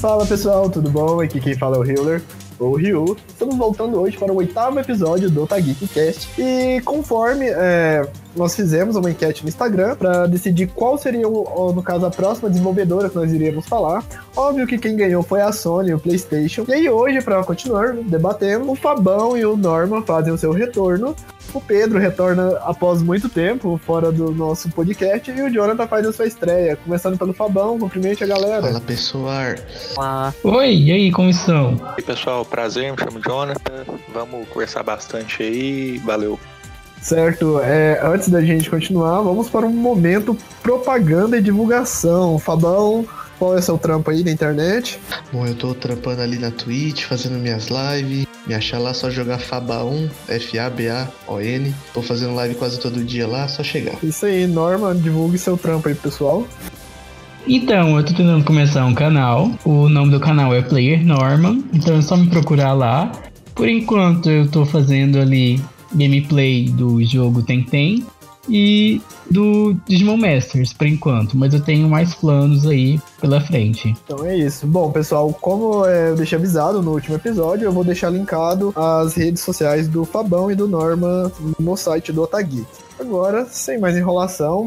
Fala pessoal, tudo bom? Aqui quem fala é o Healer ou Ryu. Estamos voltando hoje para o oitavo episódio do Cast E conforme é, nós fizemos uma enquete no Instagram para decidir qual seria, o, no caso, a próxima desenvolvedora que nós iríamos falar. Óbvio que quem ganhou foi a Sony e o PlayStation. E aí hoje, para continuar debatendo, o Fabão e o Norma fazem o seu retorno. O Pedro retorna após muito tempo fora do nosso podcast e o Jonathan faz a sua estreia. Começando pelo Fabão, cumprimente a galera. Fala pessoal. Olá. Oi, e aí, como estão? E aí pessoal, prazer, me chamo Jonathan. Vamos conversar bastante aí. Valeu. Certo, é, antes da gente continuar, vamos para um momento propaganda e divulgação. Fabão, qual é o seu trampo aí na internet? Bom, eu tô trampando ali na Twitch, fazendo minhas lives. Me achar lá só jogar Faba1, F-A-B-A-O-N. Tô fazendo live quase todo dia lá, só chegar. Isso aí, Norma, divulgue seu trampo aí, pessoal. Então, eu tô tentando começar um canal. O nome do canal é Player Norman, então é só me procurar lá. Por enquanto, eu tô fazendo ali gameplay do jogo Tem Tem e do Digimon Masters, por enquanto, mas eu tenho mais planos aí pela frente. Então é isso. Bom, pessoal, como eu deixei avisado no último episódio, eu vou deixar linkado as redes sociais do Fabão e do Norma no site do Otagui. Agora, sem mais enrolação,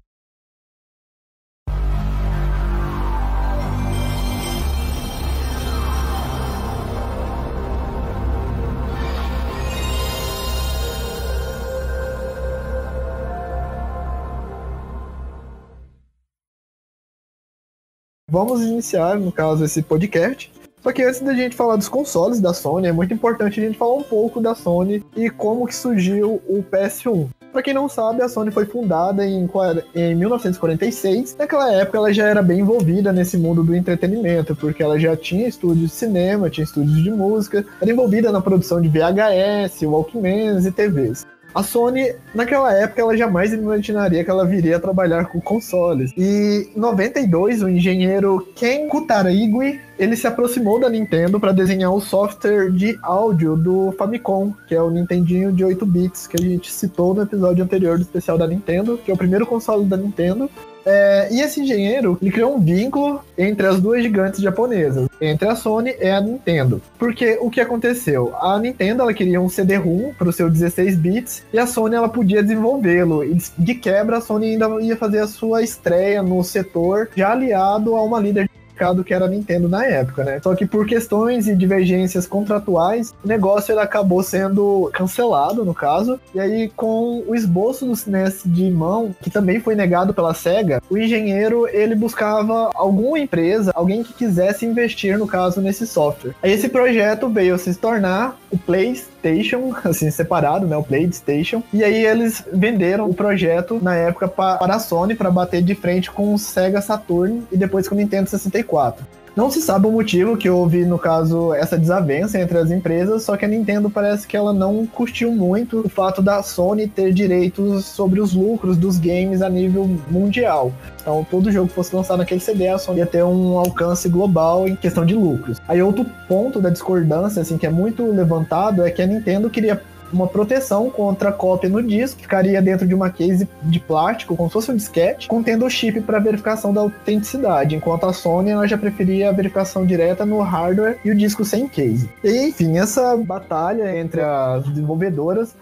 vamos iniciar, no caso, esse podcast. Só que antes da gente falar dos consoles da Sony, é muito importante a gente falar um pouco da Sony e como que surgiu o PS1. Para quem não sabe, a Sony foi fundada em, em 1946. Naquela época, ela já era bem envolvida nesse mundo do entretenimento, porque ela já tinha estúdios de cinema, tinha estúdios de música, era envolvida na produção de VHS, Walkmans e TVs. A Sony, naquela época, ela jamais imaginaria que ela viria a trabalhar com consoles. E em 92, o engenheiro Ken Kutarigui, ele se aproximou da Nintendo para desenhar o software de áudio do Famicom, que é o Nintendinho de 8 bits que a gente citou no episódio anterior do especial da Nintendo, que é o primeiro console da Nintendo. É, e esse engenheiro ele criou um vínculo entre as duas gigantes japonesas, entre a Sony e a Nintendo. Porque o que aconteceu? A Nintendo ela queria um CD-ROM para o seu 16 bits e a Sony ela podia desenvolvê-lo. De quebra a Sony ainda ia fazer a sua estreia no setor já aliado a uma líder mercado que era a Nintendo na época, né? Só que por questões e divergências contratuais, o negócio acabou sendo cancelado, no caso. E aí, com o esboço do SNES de mão, que também foi negado pela SEGA, o engenheiro ele buscava alguma empresa, alguém que quisesse investir, no caso, nesse software. Aí esse projeto veio se tornar o PlayStation, assim, separado, né? O PlayStation. E aí eles venderam o projeto na época para a Sony para bater de frente com o Sega Saturn e depois com o Nintendo 64. 4. Não se sabe o motivo que houve, no caso, essa desavença entre as empresas, só que a Nintendo parece que ela não curtiu muito o fato da Sony ter direitos sobre os lucros dos games a nível mundial. Então, todo jogo que fosse lançado naquele CD, a Sony ia ter um alcance global em questão de lucros. Aí, outro ponto da discordância, assim, que é muito levantado, é que a Nintendo queria uma proteção contra cópia no disco, ficaria dentro de uma case de plástico, como se fosse um disquete, contendo o chip para verificação da autenticidade, enquanto a Sony ela já preferia a verificação direta no hardware e o disco sem case. E enfim, essa batalha entre as desenvolvedoras,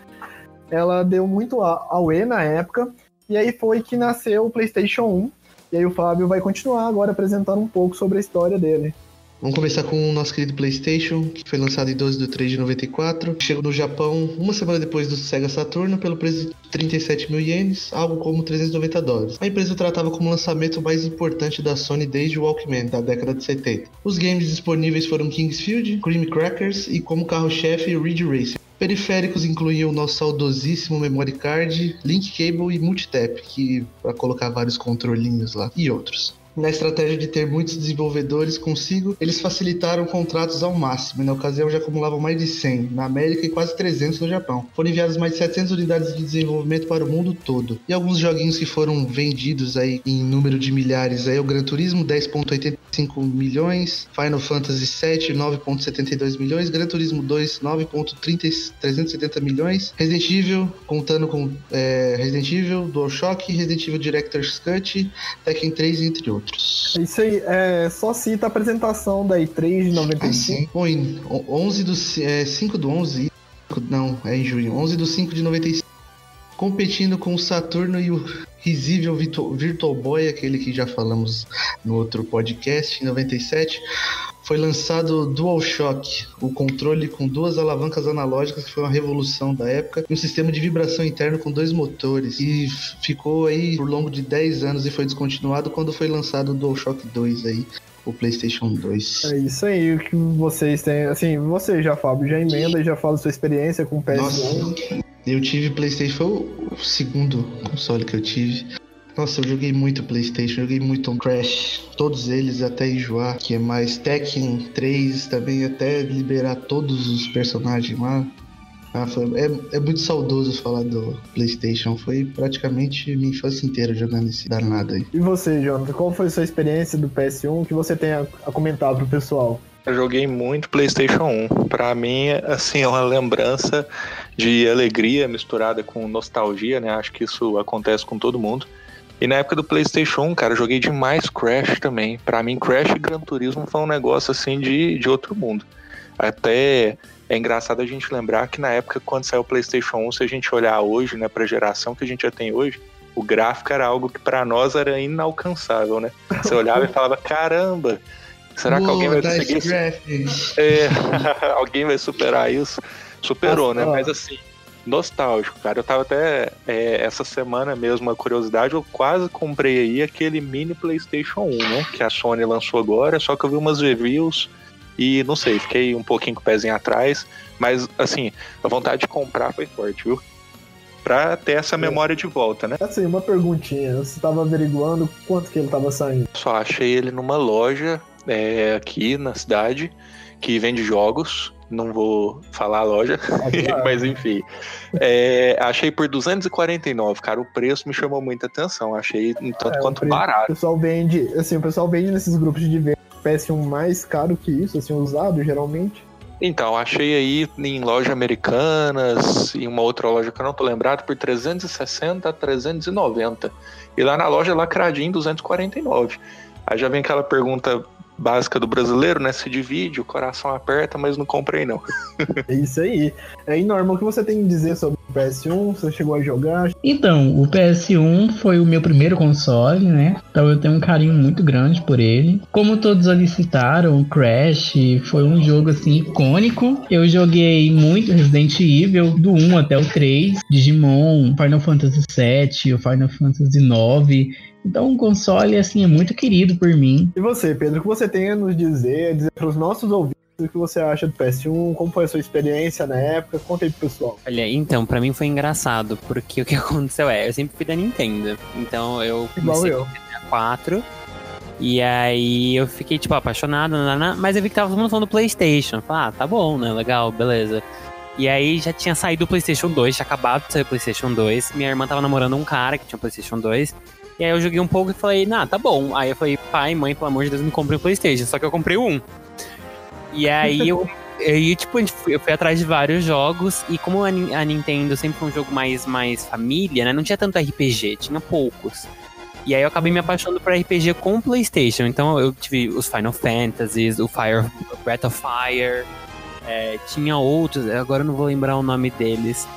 ela deu muito ao E na época, e aí foi que nasceu o PlayStation 1. E aí o Fábio vai continuar agora apresentando um pouco sobre a história dele. Vamos começar com o nosso querido PlayStation, que foi lançado em 12 de 3 de 94. Chegou no Japão uma semana depois do Sega Saturno pelo preço de 37 mil ienes, algo como 390 dólares. A empresa tratava como o lançamento mais importante da Sony desde o Walkman, da década de 70. Os games disponíveis foram Kingsfield, Cream Crackers e como carro-chefe Ridge Racer. Periféricos incluíam o nosso saudosíssimo memory card, link cable e multitap, que para colocar vários controlinhos lá e outros. Na estratégia de ter muitos desenvolvedores consigo, eles facilitaram contratos ao máximo. Na ocasião já acumulavam mais de 100 na América e quase 300 no Japão. Foram enviadas mais de 700 unidades de desenvolvimento para o mundo todo. E alguns joguinhos que foram vendidos aí em número de milhares aí, o Gran Turismo 10.85 5 milhões, Final Fantasy VII 9.72 milhões, Gran Turismo 2 9.370 milhões, Resident Evil contando com é, Resident Evil, DualShock, Resident Evil Director's Cut, Tekken 3 entre outros. Isso aí, é, só cita a apresentação da E3 de 95. Ah, sim. Bom, em 11 do, é, 5 do 11, não, é em junho, 11 do 5 de 95, competindo com o Saturno e o risível Virtual, Virtual Boy, aquele que já falamos no outro podcast, em 97, foi lançado o DualShock, o controle com duas alavancas analógicas, que foi uma revolução da época, e um sistema de vibração interno com dois motores. E ficou aí por longo de 10 anos e foi descontinuado quando foi lançado o DualShock 2 aí, o PlayStation 2. É isso aí, o que vocês têm. Assim, você já, Fábio, já emenda e já fala sua experiência com o PS1. Nossa, eu tive PlayStation, foi o segundo console que eu tive. Nossa, eu joguei muito PlayStation, joguei muito Crash, todos eles até enjoar, que é mais Tekken 3 também, até liberar todos os personagens lá. Ah, foi, é, é muito saudoso falar do PlayStation. Foi praticamente minha infância inteira jogando esse danado aí. E você, Jonathan, qual foi a sua experiência do PS1 que você tem a, a comentar pro pessoal? Eu joguei muito PlayStation 1. Pra mim, assim, é uma lembrança de alegria misturada com nostalgia, né? Acho que isso acontece com todo mundo. E na época do PlayStation 1, cara, eu joguei demais Crash também. Pra mim, Crash e Gran Turismo foi um negócio assim de, de outro mundo. Até é engraçado a gente lembrar que na época, quando saiu o PlayStation 1, se a gente olhar hoje, né, pra geração que a gente já tem hoje, o gráfico era algo que para nós era inalcançável, né? Você olhava e falava, caramba, será que alguém vai conseguir? É, alguém vai superar isso? Superou, né? Mas assim, nostálgico, cara. Eu tava até é, essa semana mesmo, uma curiosidade, eu quase comprei aí aquele mini PlayStation 1, né? Que a Sony lançou agora, só que eu vi umas reviews e não sei, fiquei um pouquinho com o pezinho atrás, mas assim, a vontade de comprar foi forte, viu? Pra ter essa memória de volta, né? Assim, uma perguntinha. Você tava averiguando quanto que ele tava saindo? Só achei ele numa loja é, aqui na cidade que vende jogos. Não vou falar a loja, claro. mas enfim. É, achei por 249, cara. O preço me chamou muita atenção. Achei um tanto É, quanto preço- O barato. pessoal vende, assim, o pessoal vende nesses grupos de venda PS1 mais caro que isso, assim, usado geralmente. Então, achei aí em loja americanas, em uma outra loja que eu não tô lembrado, por 360 a 390. E lá na loja lacradinho 249. Aí já vem aquela pergunta básica do brasileiro, né? Se divide, o coração aperta, mas não comprei não. É isso aí. É normal o que você tem que dizer sobre o PS1, você chegou a jogar. Então, o PS1 foi o meu primeiro console, né? Então eu tenho um carinho muito grande por ele. Como todos ali citaram, o Crash foi um jogo assim icônico. Eu joguei muito Resident Evil, do 1 até o 3, Digimon, Final Fantasy VII, o Final Fantasy IX. Então o console assim é muito querido por mim. E você, Pedro, o que você tem a nos dizer, a dizer para os nossos ouvintes o que você acha do PS1, como foi a sua experiência na época? Conta aí pro pessoal. Olha, então, pra mim foi engraçado, porque o que aconteceu é, eu sempre fui da Nintendo. Então eu Igual comecei eu. com o 64. E aí eu fiquei, tipo, apaixonado, mas eu vi que tava todo mundo falando do Playstation. Falei, ah, tá bom, né? Legal, beleza. E aí já tinha saído o Playstation 2, tinha acabado de sair o Playstation 2. Minha irmã tava namorando um cara que tinha o Playstation 2. E aí eu joguei um pouco e falei, nah, tá bom. Aí eu falei, pai, mãe, pelo amor de Deus, me compre um Playstation. Só que eu comprei um. E aí eu e, tipo, eu fui atrás de vários jogos, e como a Nintendo sempre foi um jogo mais, mais família, né? Não tinha tanto RPG, tinha poucos. E aí eu acabei me apaixonando por RPG com o Playstation. Então eu tive os Final Fantasies, o Fire, Breath of Fire, é, tinha outros, agora eu não vou lembrar o nome deles.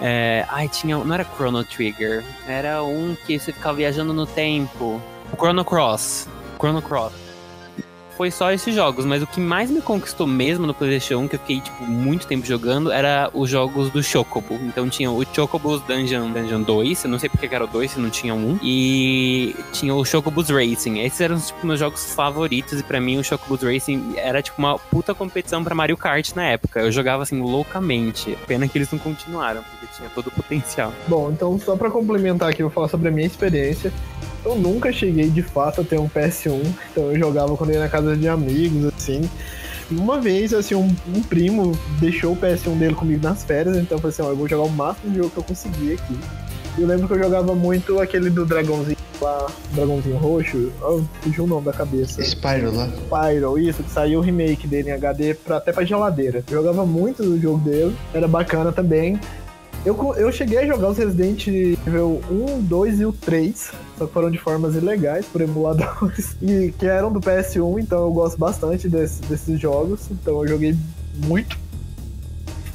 É, ai, tinha. Não era Chrono Trigger, era um que você ficava viajando no tempo. O Chrono Cross. Chrono Cross foi só esses jogos, mas o que mais me conquistou mesmo no PlayStation 1, que eu fiquei, tipo, muito tempo jogando, era os jogos do Chocobo. Então tinha o Chocobo's Dungeon, Dungeon 2, eu não sei porque que era o 2 se não tinha um, e tinha o Chocobo's Racing. Esses eram, tipo, meus jogos favoritos, e pra mim o Chocobo's Racing era, tipo, uma puta competição pra Mario Kart na época. Eu jogava, assim, loucamente. Pena que eles não continuaram, porque tinha todo o potencial. Bom, então só pra complementar aqui, eu vou falar sobre a minha experiência. Eu nunca cheguei de fato a ter um PS1, então eu jogava quando ia na casa de amigos, assim. Uma vez, assim, um, um primo deixou o PS1 dele comigo nas férias, então eu falei assim, ó, eu vou jogar o máximo de jogo que eu conseguir aqui. Eu lembro que eu jogava muito aquele do dragãozinho lá, dragãozinho roxo, oh, fugiu o nome da cabeça. Spyro lá. Spyro, isso, que saiu o remake dele em HD pra, até pra geladeira. Eu jogava muito o jogo dele, era bacana também. Eu, eu cheguei a jogar os Resident Evil 1, 2 e o 3, só que foram de formas ilegais por emuladores, e que eram do PS1, então eu gosto bastante desse, desses jogos, então eu joguei muito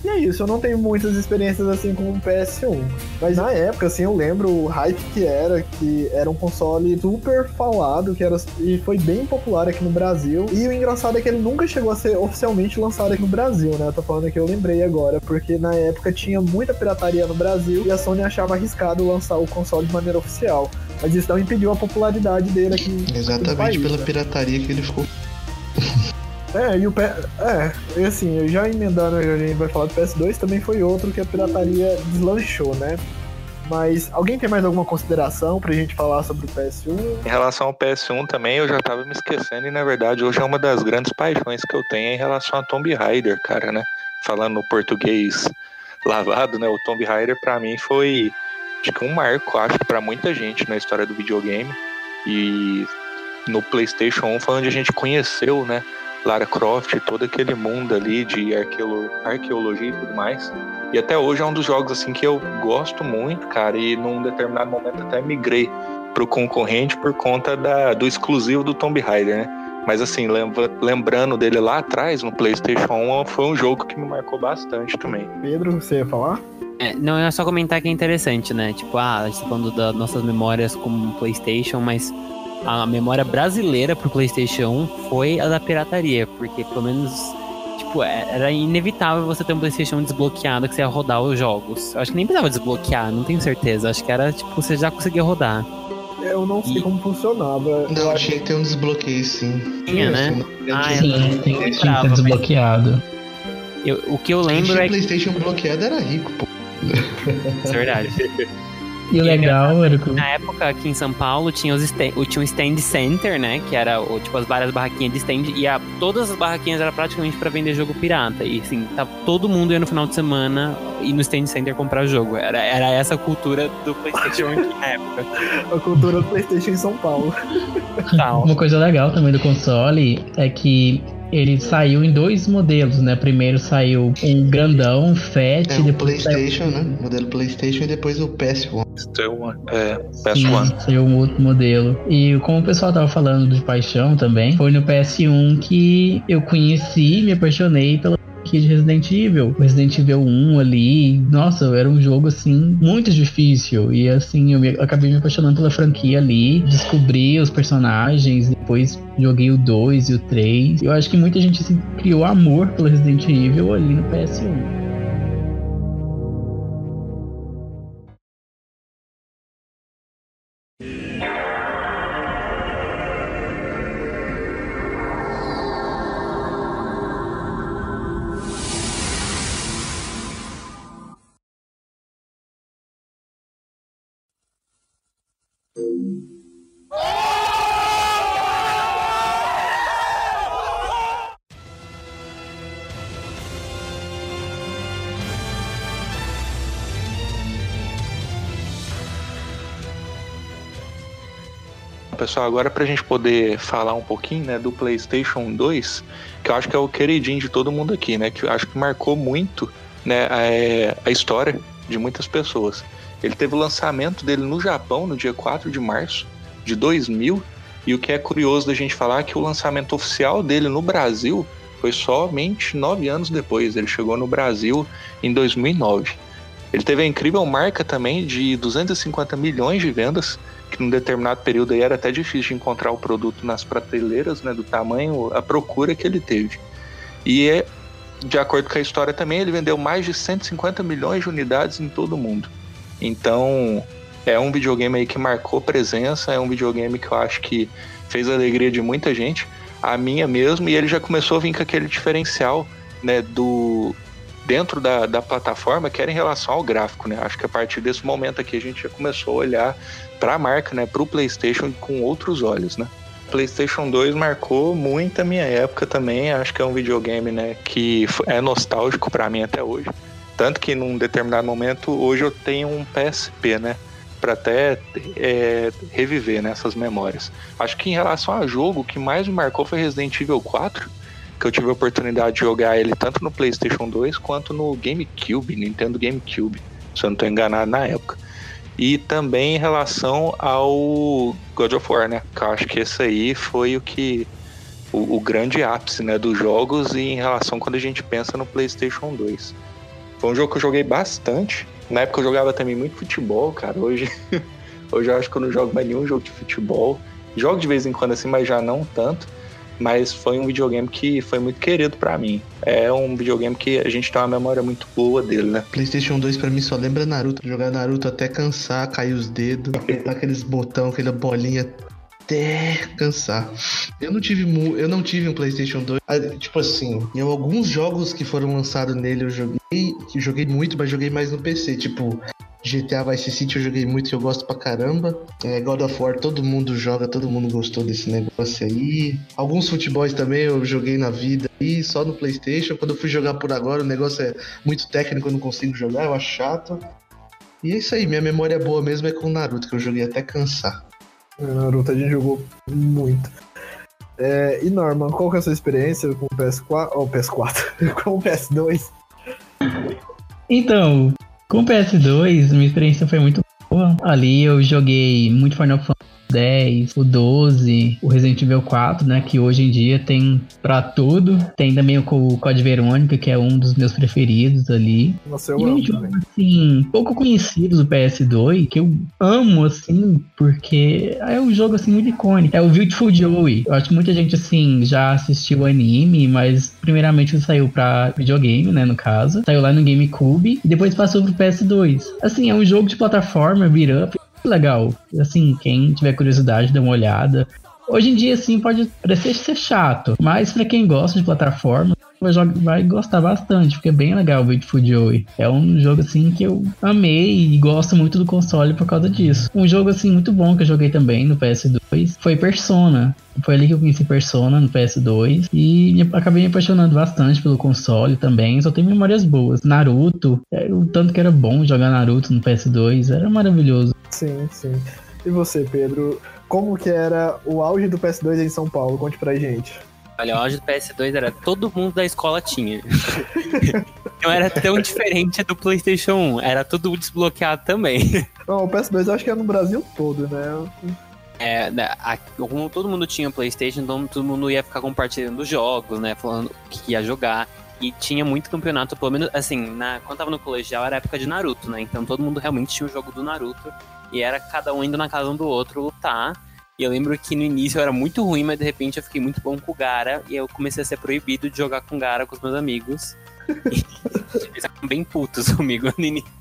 e é isso, eu não tenho muitas experiências assim com o PS1. Mas na época, assim, eu lembro o hype que era, que era um console super falado, que era e foi bem popular aqui no Brasil. E o engraçado é que ele nunca chegou a ser oficialmente lançado aqui no Brasil, né? Eu tô falando que eu lembrei agora, porque na época tinha muita pirataria no Brasil e a Sony achava arriscado lançar o console de maneira oficial. Mas isso não impediu a popularidade dele aqui. Exatamente país, pela né? pirataria que ele ficou. É, e o P... É, assim, já emendando, a gente vai falar do PS2, também foi outro que a pirataria deslanchou, né? Mas alguém tem mais alguma consideração pra gente falar sobre o PS1? Em relação ao PS1 também, eu já tava me esquecendo e na verdade hoje é uma das grandes paixões que eu tenho em relação a Tomb Raider, cara, né? Falando no português lavado, né? O Tomb Raider pra mim foi de que um marco, acho pra muita gente na história do videogame. E no PlayStation 1 foi onde a gente conheceu, né? Lara Croft, todo aquele mundo ali de arqueolo, arqueologia e tudo mais. E até hoje é um dos jogos assim que eu gosto muito, cara, e num determinado momento até migrei pro concorrente por conta da, do exclusivo do Tomb Raider, né? Mas assim, lembra, lembrando dele lá atrás, no PlayStation 1, foi um jogo que me marcou bastante também. Pedro, você ia falar? É, não, é só comentar que é interessante, né? Tipo, ah, a gente tá falando das nossas memórias como PlayStation, mas a memória brasileira pro PlayStation 1 foi a da pirataria, porque pelo menos tipo, é, era inevitável você ter um PlayStation desbloqueado que você ia rodar os jogos. Eu acho que nem precisava desbloquear, não tenho certeza. Acho que era tipo, você já conseguia rodar. Eu não sei e... como funcionava. Não, tinha que ter um desbloqueio sim. Tinha, né? Ah, sim, tinha, tinha que ter desbloqueado. Eu, o que eu lembro Quem é que. O PlayStation bloqueado era rico, pô. Isso é verdade. E o legal era que... Na época, aqui em São Paulo, tinha, os stand, tinha um stand center, né? Que era o, tipo as várias barraquinhas de stand. E a, todas as barraquinhas eram praticamente para vender jogo pirata. E assim, tava todo mundo ia no final de semana ir no stand center comprar jogo. Era, era essa a cultura do PlayStation na época. A cultura do PlayStation em São Paulo. Uma coisa legal também do console é que ele saiu em dois modelos, né? Primeiro saiu um grandão, fat, é, depois PlayStation, saiu... né? Modelo PlayStation e depois o PS1. É, PS1. Sim, saiu um outro modelo. E como o pessoal tava falando de paixão também, foi no PS1 que eu conheci, me apaixonei pela de Resident Evil. Resident Evil 1 ali, nossa, era um jogo assim muito difícil. E assim, eu me, acabei me apaixonando pela franquia ali, descobri os personagens, depois joguei o 2 e o 3. Eu acho que muita gente assim, criou amor pelo Resident Evil ali no PS1. Pessoal, agora para a gente poder falar um pouquinho né, do PlayStation 2, que eu acho que é o queridinho de todo mundo aqui, né? Que eu acho que marcou muito né, a, é, a história de muitas pessoas. Ele teve o lançamento dele no Japão no dia 4 de março de 2000, e o que é curioso da gente falar é que o lançamento oficial dele no Brasil foi somente nove anos depois. Ele chegou no Brasil em 2009. Ele teve a incrível marca também de 250 milhões de vendas que num determinado período aí era até difícil de encontrar o produto nas prateleiras, né, do tamanho, a procura que ele teve. E é, de acordo com a história também, ele vendeu mais de 150 milhões de unidades em todo o mundo. Então, é um videogame aí que marcou presença, é um videogame que eu acho que fez a alegria de muita gente, a minha mesmo, e ele já começou a vir com aquele diferencial, né, do dentro da, da plataforma, que era em relação ao gráfico, né? Acho que a partir desse momento aqui a gente já começou a olhar para a marca, né, para o PlayStation com outros olhos, né? PlayStation 2 marcou muito a minha época também. Acho que é um videogame, né, que é nostálgico para mim até hoje. Tanto que num determinado momento, hoje eu tenho um PSP, né? para até é, reviver nessas né, memórias. Acho que em relação a jogo, o que mais me marcou foi Resident Evil 4, que eu tive a oportunidade de jogar ele tanto no PlayStation 2 quanto no GameCube, Nintendo GameCube, se eu não estou enganado na época. E também em relação ao God of War, né? Que eu acho que esse aí foi o que. O, o grande ápice né, dos jogos e em relação quando a gente pensa no PlayStation 2. Foi um jogo que eu joguei bastante. Na época eu jogava também muito futebol, cara. Hoje, hoje eu acho que eu não jogo mais nenhum jogo de futebol. Jogo de vez em quando assim, mas já não tanto mas foi um videogame que foi muito querido para mim. É um videogame que a gente tem uma memória muito boa dele, né? PlayStation 2 para mim só lembra Naruto, jogar Naruto até cansar, cair os dedos, apertar aqueles botão, aquela bolinha até cansar. Eu não tive eu não tive um PlayStation 2. Ah, tipo assim, em alguns jogos que foram lançados nele eu joguei, joguei muito, mas joguei mais no PC, tipo GTA Vice City eu joguei muito, que eu gosto pra caramba. É, God of War todo mundo joga, todo mundo gostou desse negócio aí. Alguns futebols também eu joguei na vida e só no Playstation. Quando eu fui jogar por agora, o negócio é muito técnico, eu não consigo jogar, eu acho chato. E é isso aí, minha memória boa mesmo é com o Naruto, que eu joguei até cansar. Naruto a gente jogou muito. É, e Norman, qual que é a sua experiência com o PS4? Ou oh, PS4, com o PS2? Então, com o PS2, minha experiência foi muito boa. Ali eu joguei muito Final Fantasy 10, o 12, o Resident Evil 4, né? Que hoje em dia tem pra tudo. Tem também o Code Verônica, que é um dos meus preferidos ali. Nossa, eu e amo um jogo, assim, pouco conhecido do PS2, que eu amo, assim, porque é um jogo, assim, muito icônico. É o Beautiful Joey. Eu acho que muita gente, assim, já assistiu o anime, mas primeiramente saiu pra videogame, né, no caso. Saiu lá no GameCube e depois passou pro PS2. Assim, é um jogo de plataforma, beat up, legal. Assim, quem tiver curiosidade, dê uma olhada. Hoje em dia, assim, pode parecer ser chato, mas para quem gosta de plataforma, vai gostar bastante, porque é bem legal o Beautiful Joey. É um jogo, assim, que eu amei e gosto muito do console por causa disso. Um jogo, assim, muito bom que eu joguei também no PS2 foi Persona. Foi ali que eu conheci Persona no PS2 e acabei me apaixonando bastante pelo console também. Só tenho memórias boas. Naruto, é, o tanto que era bom jogar Naruto no PS2, era maravilhoso. Sim, sim. E você, Pedro? Como que era o auge do PS2 em São Paulo? Conte pra gente. Olha, o auge do PS2 era todo mundo da escola tinha. Não era tão diferente do PlayStation 1, era tudo desbloqueado também. Não, o PS2 eu acho que é no Brasil todo, né? É, né, como todo mundo tinha PlayStation, então todo mundo ia ficar compartilhando os jogos, né? Falando que ia jogar. E tinha muito campeonato, pelo menos, assim, na, quando tava no colegial era época de Naruto, né? Então todo mundo realmente tinha o jogo do Naruto. E era cada um indo na casa um do outro lutar. E eu lembro que no início eu era muito ruim, mas de repente eu fiquei muito bom com o Gara. E eu comecei a ser proibido de jogar com o Gara com os meus amigos. eles ficaram bem putos comigo no início.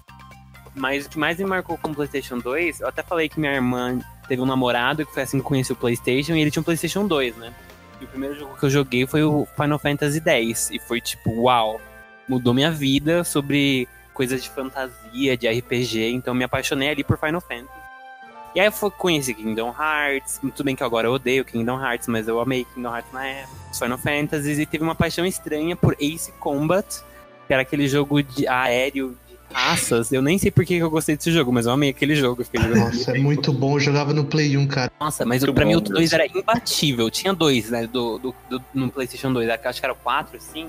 Mas o que mais me marcou com o PlayStation 2, eu até falei que minha irmã teve um namorado que foi assim que conheceu o PlayStation e ele tinha um PlayStation 2, né? E o primeiro jogo que eu joguei foi o Final Fantasy X. E foi tipo, uau! Mudou minha vida sobre coisas de fantasia, de RPG, então me apaixonei ali por Final Fantasy. E aí eu fui, conheci Kingdom Hearts, tudo bem que agora eu odeio Kingdom Hearts, mas eu amei Kingdom Hearts na época, Final Fantasy, e teve uma paixão estranha por Ace Combat, que era aquele jogo de aéreo de caças. Eu nem sei por que eu gostei desse jogo, mas eu amei aquele jogo. Nossa, é muito bom, eu jogava no Play 1, cara. Nossa, mas muito pra mim o 2 era imbatível. Tinha dois, né, do, do, do, no PlayStation 2, acho que era 4, 5.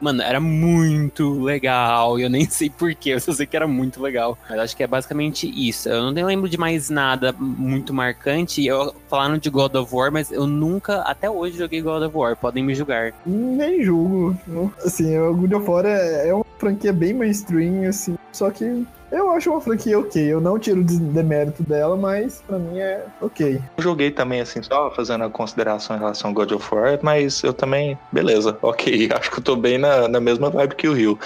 Mano, era muito legal. Eu nem sei porquê, eu só sei que era muito legal. Mas acho que é basicamente isso. Eu não lembro de mais nada muito marcante. Eu falando de God of War, mas eu nunca, até hoje, joguei God of War. Podem me julgar. Nem julgo. Assim, o God of War é, é uma franquia bem mainstream, assim. Só que eu acho uma franquia ok. Eu não tiro o demérito dela, mas pra mim é ok. Eu joguei também, assim, só fazendo a consideração em relação ao God of War, mas eu também, beleza, ok. Acho que eu tô bem na, na mesma vibe que o Rio.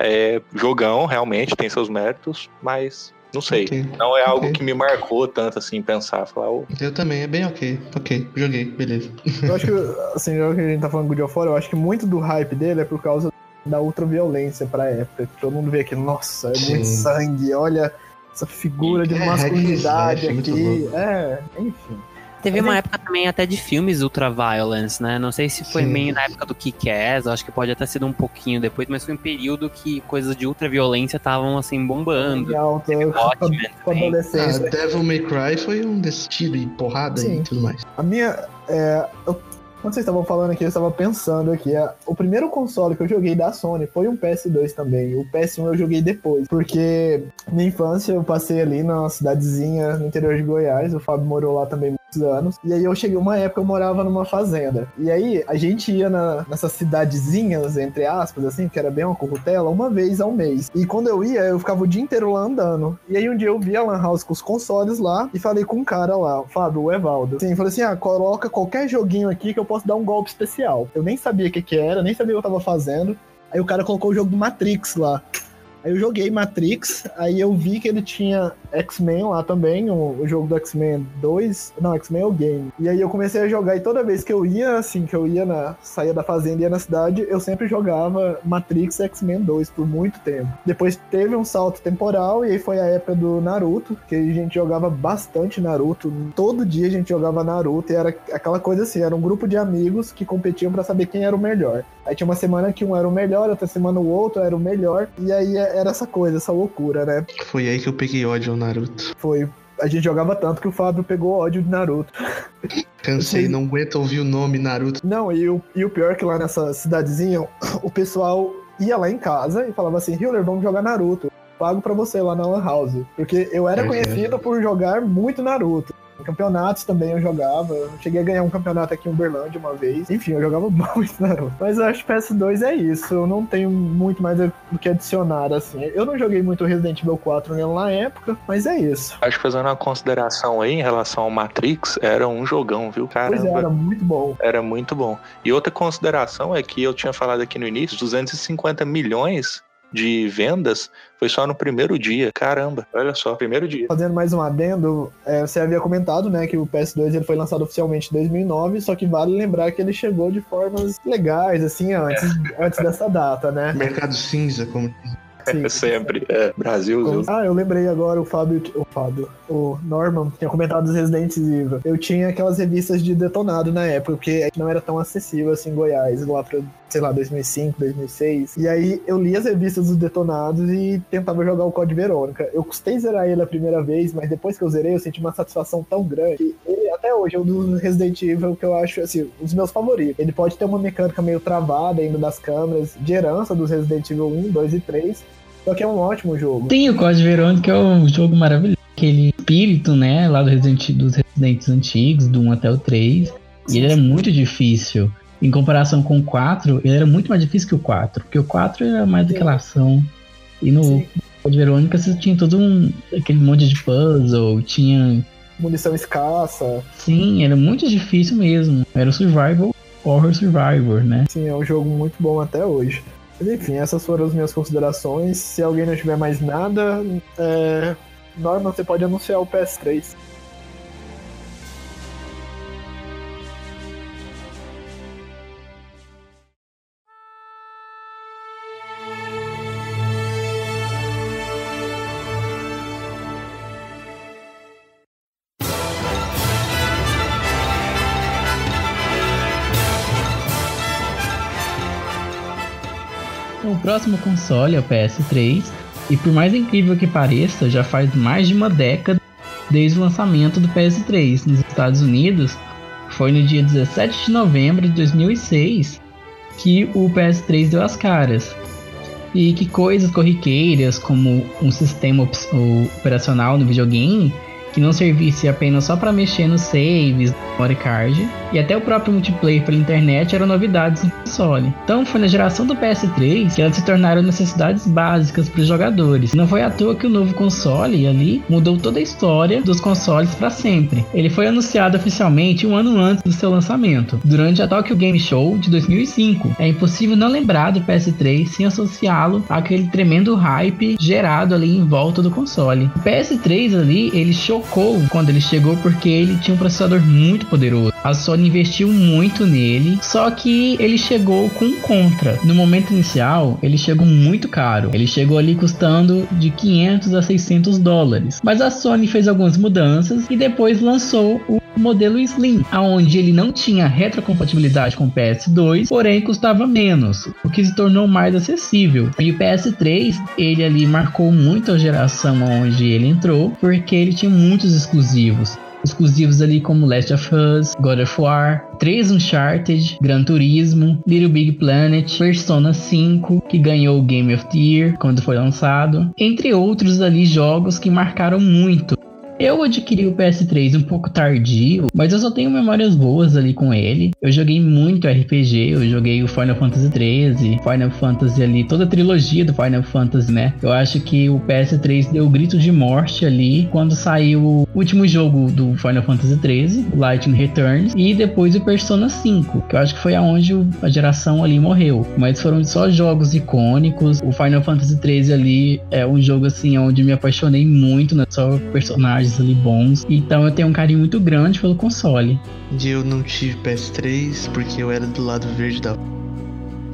É, jogão, realmente, tem seus méritos, mas não sei. Okay. Não é algo okay. que me marcou tanto assim, pensar, falar. Oh. Eu também, é bem ok. Ok, joguei, beleza. Eu acho que, assim, já que a gente tá falando do God of War, eu acho que muito do hype dele é por causa da ultraviolência pra época. Todo mundo vê aqui, nossa, é Sim. muito sangue, olha essa figura de é, masculinidade é, aqui. É, enfim. Teve uma é- época também até de filmes Ultra Violence, né? Não sei se foi Sim. meio na época do Kick-Ass, acho que pode até sido um pouquinho depois, mas foi um período que coisas de ultra violência estavam assim bombando. Alta, Teve Watchmen com a também. Ah. Devil May Cry foi um desse tiro e porrada Sim. e tudo mais. A minha. É, eu- quando vocês estavam falando aqui, eu estava pensando aqui. é, o primeiro console que eu joguei da Sony foi um PS2 também. O PS1 eu joguei depois. Porque na infância eu passei ali na cidadezinha no interior de Goiás. O Fábio morou lá também anos. E aí eu cheguei uma época eu morava numa fazenda. E aí a gente ia na, nessas cidadezinhas, entre aspas, assim, que era bem uma currutela, uma vez ao mês. E quando eu ia, eu ficava o dia inteiro lá andando. E aí um dia eu vi a Lan House com os consoles lá e falei com um cara lá, o Fábio, o Evaldo. Sim, falei assim: ah, coloca qualquer joguinho aqui que eu posso dar um golpe especial. Eu nem sabia o que, que era, nem sabia o que eu tava fazendo. Aí o cara colocou o jogo do Matrix lá. Eu joguei Matrix, aí eu vi que ele tinha X-Men lá também, o, jogo do X-Men 2. Não, X-Men é o game. E aí eu comecei a jogar e toda vez que eu ia, assim, que eu ia na. saía da fazenda e ia na cidade, eu sempre jogava Matrix e X-Men 2 por muito tempo. Depois teve um salto temporal e aí foi a época do Naruto, que a gente jogava bastante Naruto. Todo dia a gente jogava Naruto e era aquela coisa assim, era um grupo de amigos que competiam pra saber quem era o melhor. Aí tinha uma semana que um era o melhor, outra semana o outro era o melhor. E aí era essa coisa, essa loucura, né? Foi aí que eu peguei ódio ao Naruto. Foi. A gente jogava tanto que o Fábio pegou ódio de Naruto. Cansei, não aguento ouvir o nome Naruto. Não, e o, e o pior é que lá nessa cidadezinha, o pessoal ia lá em casa e falava assim: Hiller, vamos jogar Naruto. Pago pra você lá na Lan House. Porque eu era É conhecido por jogar muito Naruto. Em campeonatos também eu jogava. Eu cheguei a ganhar um campeonato aqui em Uberlândia uma vez. Enfim, eu jogava muito Naruto. Mas eu acho que PS2 é isso. Eu não tenho muito mais do que adicionar, assim. Eu não joguei muito Resident Evil 4 nele na época, mas é isso. Acho que fazendo uma consideração aí em relação ao Matrix, era um jogão, viu? Pois é, Caramba. era muito bom. Era muito bom. E outra consideração é que eu tinha falado aqui no início, 250 milhões de vendas foi só no primeiro dia. Caramba, olha só, primeiro dia. Fazendo mais um adendo, é, você havia comentado, né, que o PS2 ele foi lançado oficialmente em 2009, só que vale lembrar que ele chegou de formas legais, assim, antes, antes dessa data, né? Mercado cinza, como Sim. Sempre. É, Brasil, viu? Ah, eu lembrei agora o Fábio, o Fábio, o Norman tinha comentado dos Resident Evil. Eu tinha aquelas revistas de detonado na época, porque não era tão acessível assim em Goiás, lá pra, sei lá, 2005, 2006. E aí eu li as revistas dos detonados e tentava jogar o Code Verônica. Eu custei zerar ele a primeira vez, mas depois que eu zerei, eu senti uma satisfação tão grande. Ele, até hoje, é um dos Resident Evil que eu acho, assim, um dos meus favoritos. Ele pode ter uma mecânica meio travada ainda das câmeras, de herança dos Resident Evil 1, 2 e 3. Só que é um ótimo jogo. Tem o Code Verônica, é um jogo maravilhoso. Aquele espírito, né, lá do Resident, dos Residentes antigos, do 1 até o 3. E ele era muito difícil. Em comparação com o 4, ele era muito mais difícil que o 4. Porque o 4 era mais Sim. daquela ação. E no Sim. Code Verônica você tinha todo um. aquele monte de puzzle, tinha. Munição escassa. Sim, era muito difícil mesmo. Era o Survival, Horror Survivor, né? Sim, é um jogo muito bom até hoje. Mas enfim, essas foram as minhas considerações. Se alguém não tiver mais nada, é... Norman, você pode anunciar o PS3. Próximo console é o PS3, e por mais incrível que pareça, já faz mais de uma década desde o lançamento do PS3 nos Estados Unidos. Foi no dia 17 de novembro de 2006 que o PS3 deu as caras. E que coisas corriqueiras, como um sistema operacional no videogame, que não servisse apenas só para mexer nos saves, memory card, e até o próprio multiplayer pela internet eram novidades no console. Então foi na geração do PS3 que elas se tornaram necessidades básicas para os jogadores. Não foi à toa que o novo console ali mudou toda a história dos consoles para sempre. Ele foi anunciado oficialmente um ano antes do seu lançamento, durante a Tokyo Game Show de 2005. É impossível não lembrar do PS3 sem associá-lo àquele tremendo hype gerado ali em volta do console. O PS3 ali, ele quando ele chegou porque ele tinha um processador muito poderoso. A Sony investiu muito nele, só que ele chegou com contra. No momento inicial, ele chegou muito caro. Ele chegou ali custando de 500 a 600 dólares. Mas a Sony fez algumas mudanças e depois lançou o modelo Slim, aonde ele não tinha retrocompatibilidade com o PS2, porém custava menos, o que se tornou mais acessível. E o PS3, ele ali marcou muito a geração onde ele entrou, porque ele tinha muitos exclusivos exclusivos ali como Last of Us, God of War, 3 Uncharted, Gran Turismo, Little Big Planet, Persona 5, que ganhou o Game of the Year quando foi lançado, entre outros ali jogos que marcaram muito eu adquiri o PS3 um pouco tardio, mas eu só tenho memórias boas ali com ele. Eu joguei muito RPG, eu joguei o Final Fantasy 13, Final Fantasy ali, toda a trilogia do Final Fantasy, né? Eu acho que o PS3 deu o grito de morte ali quando saiu o último jogo do Final Fantasy 13, Lightning Returns, e depois o Persona 5, que eu acho que foi aonde a geração ali morreu. Mas foram só jogos icônicos. O Final Fantasy 13 ali é um jogo assim onde me apaixonei muito, né? Só personagens personagens ali bons. Então eu tenho um carinho muito grande pelo console. E eu não tive PS3 porque eu era do lado verde da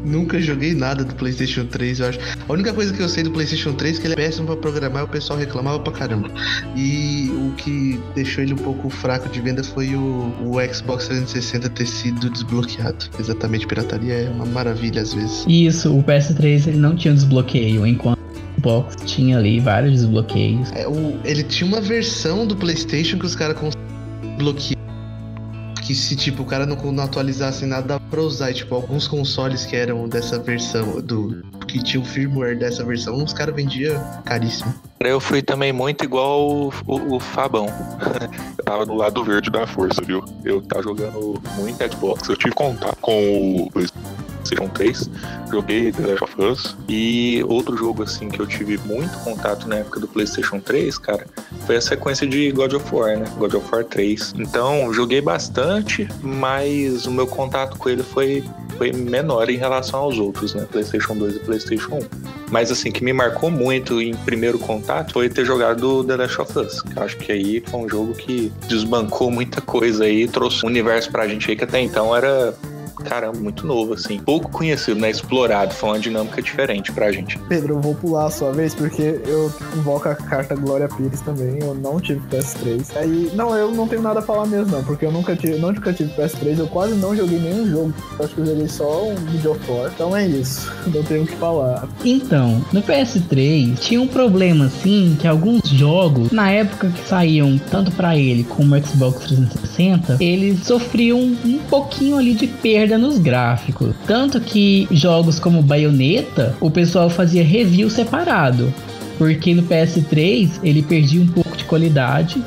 Nunca joguei nada do PlayStation 3, eu acho. A única coisa que eu sei do PlayStation 3 é que ele é péssimo pra programar e o pessoal reclamava pra caramba. E o que deixou ele um pouco fraco de venda foi o, o Xbox 360 ter sido desbloqueado. Exatamente, pirataria é uma maravilha às vezes. Isso, o PS3 ele não tinha desbloqueio, enquanto Xbox tinha ali vários desbloqueios. É, o, ele tinha uma versão do PlayStation que os caras conseguiam bloquear. Que se tipo o cara não, não atualizasse nada dava pra usar. E, tipo, alguns consoles que eram dessa versão, do que tinha o firmware dessa versão, os caras vendiam caríssimo. Eu fui também muito igual o, o, o Fabão. eu tava do lado verde da força, viu? Eu tava jogando muito Xbox. Eu tive contato com o PlayStation 3, joguei The Last of Us. E outro jogo assim que eu tive muito contato na época do PlayStation 3, cara, foi a sequência de God of War, né? God of War 3. Então, joguei bastante, mas o meu contato com ele foi foi menor em relação aos outros, né? PlayStation 2 e PlayStation 1. Mas assim, que me marcou muito em primeiro contato foi ter jogado The Last of Us. Eu acho que aí foi um jogo que desbancou muita coisa aí, trouxe um universo pra gente aí que até então era caramba, muito novo, assim. Pouco conhecido, né? Explorado. Foi uma dinâmica diferente pra gente. Pedro, eu vou pular a sua vez, porque eu invoco a carta Glória Pires também. Eu não tive PS3. Aí, não, eu não tenho nada a falar mesmo, não, porque eu nunca tive, nunca tive PS3. Eu quase não joguei nenhum jogo. Eu acho que eu joguei só um Video of War. Então é isso. Não tenho o que falar. Então, no PS3 tinha um problema, assim, que alguns jogos, na época que saíam tanto para ele como o Xbox 360, eles sofriam um pouquinho ali de perda nos gráficos. Tanto que jogos como Bayonetta, o pessoal fazia review separado. Porque no PS3 ele perdia um pouco de qualidade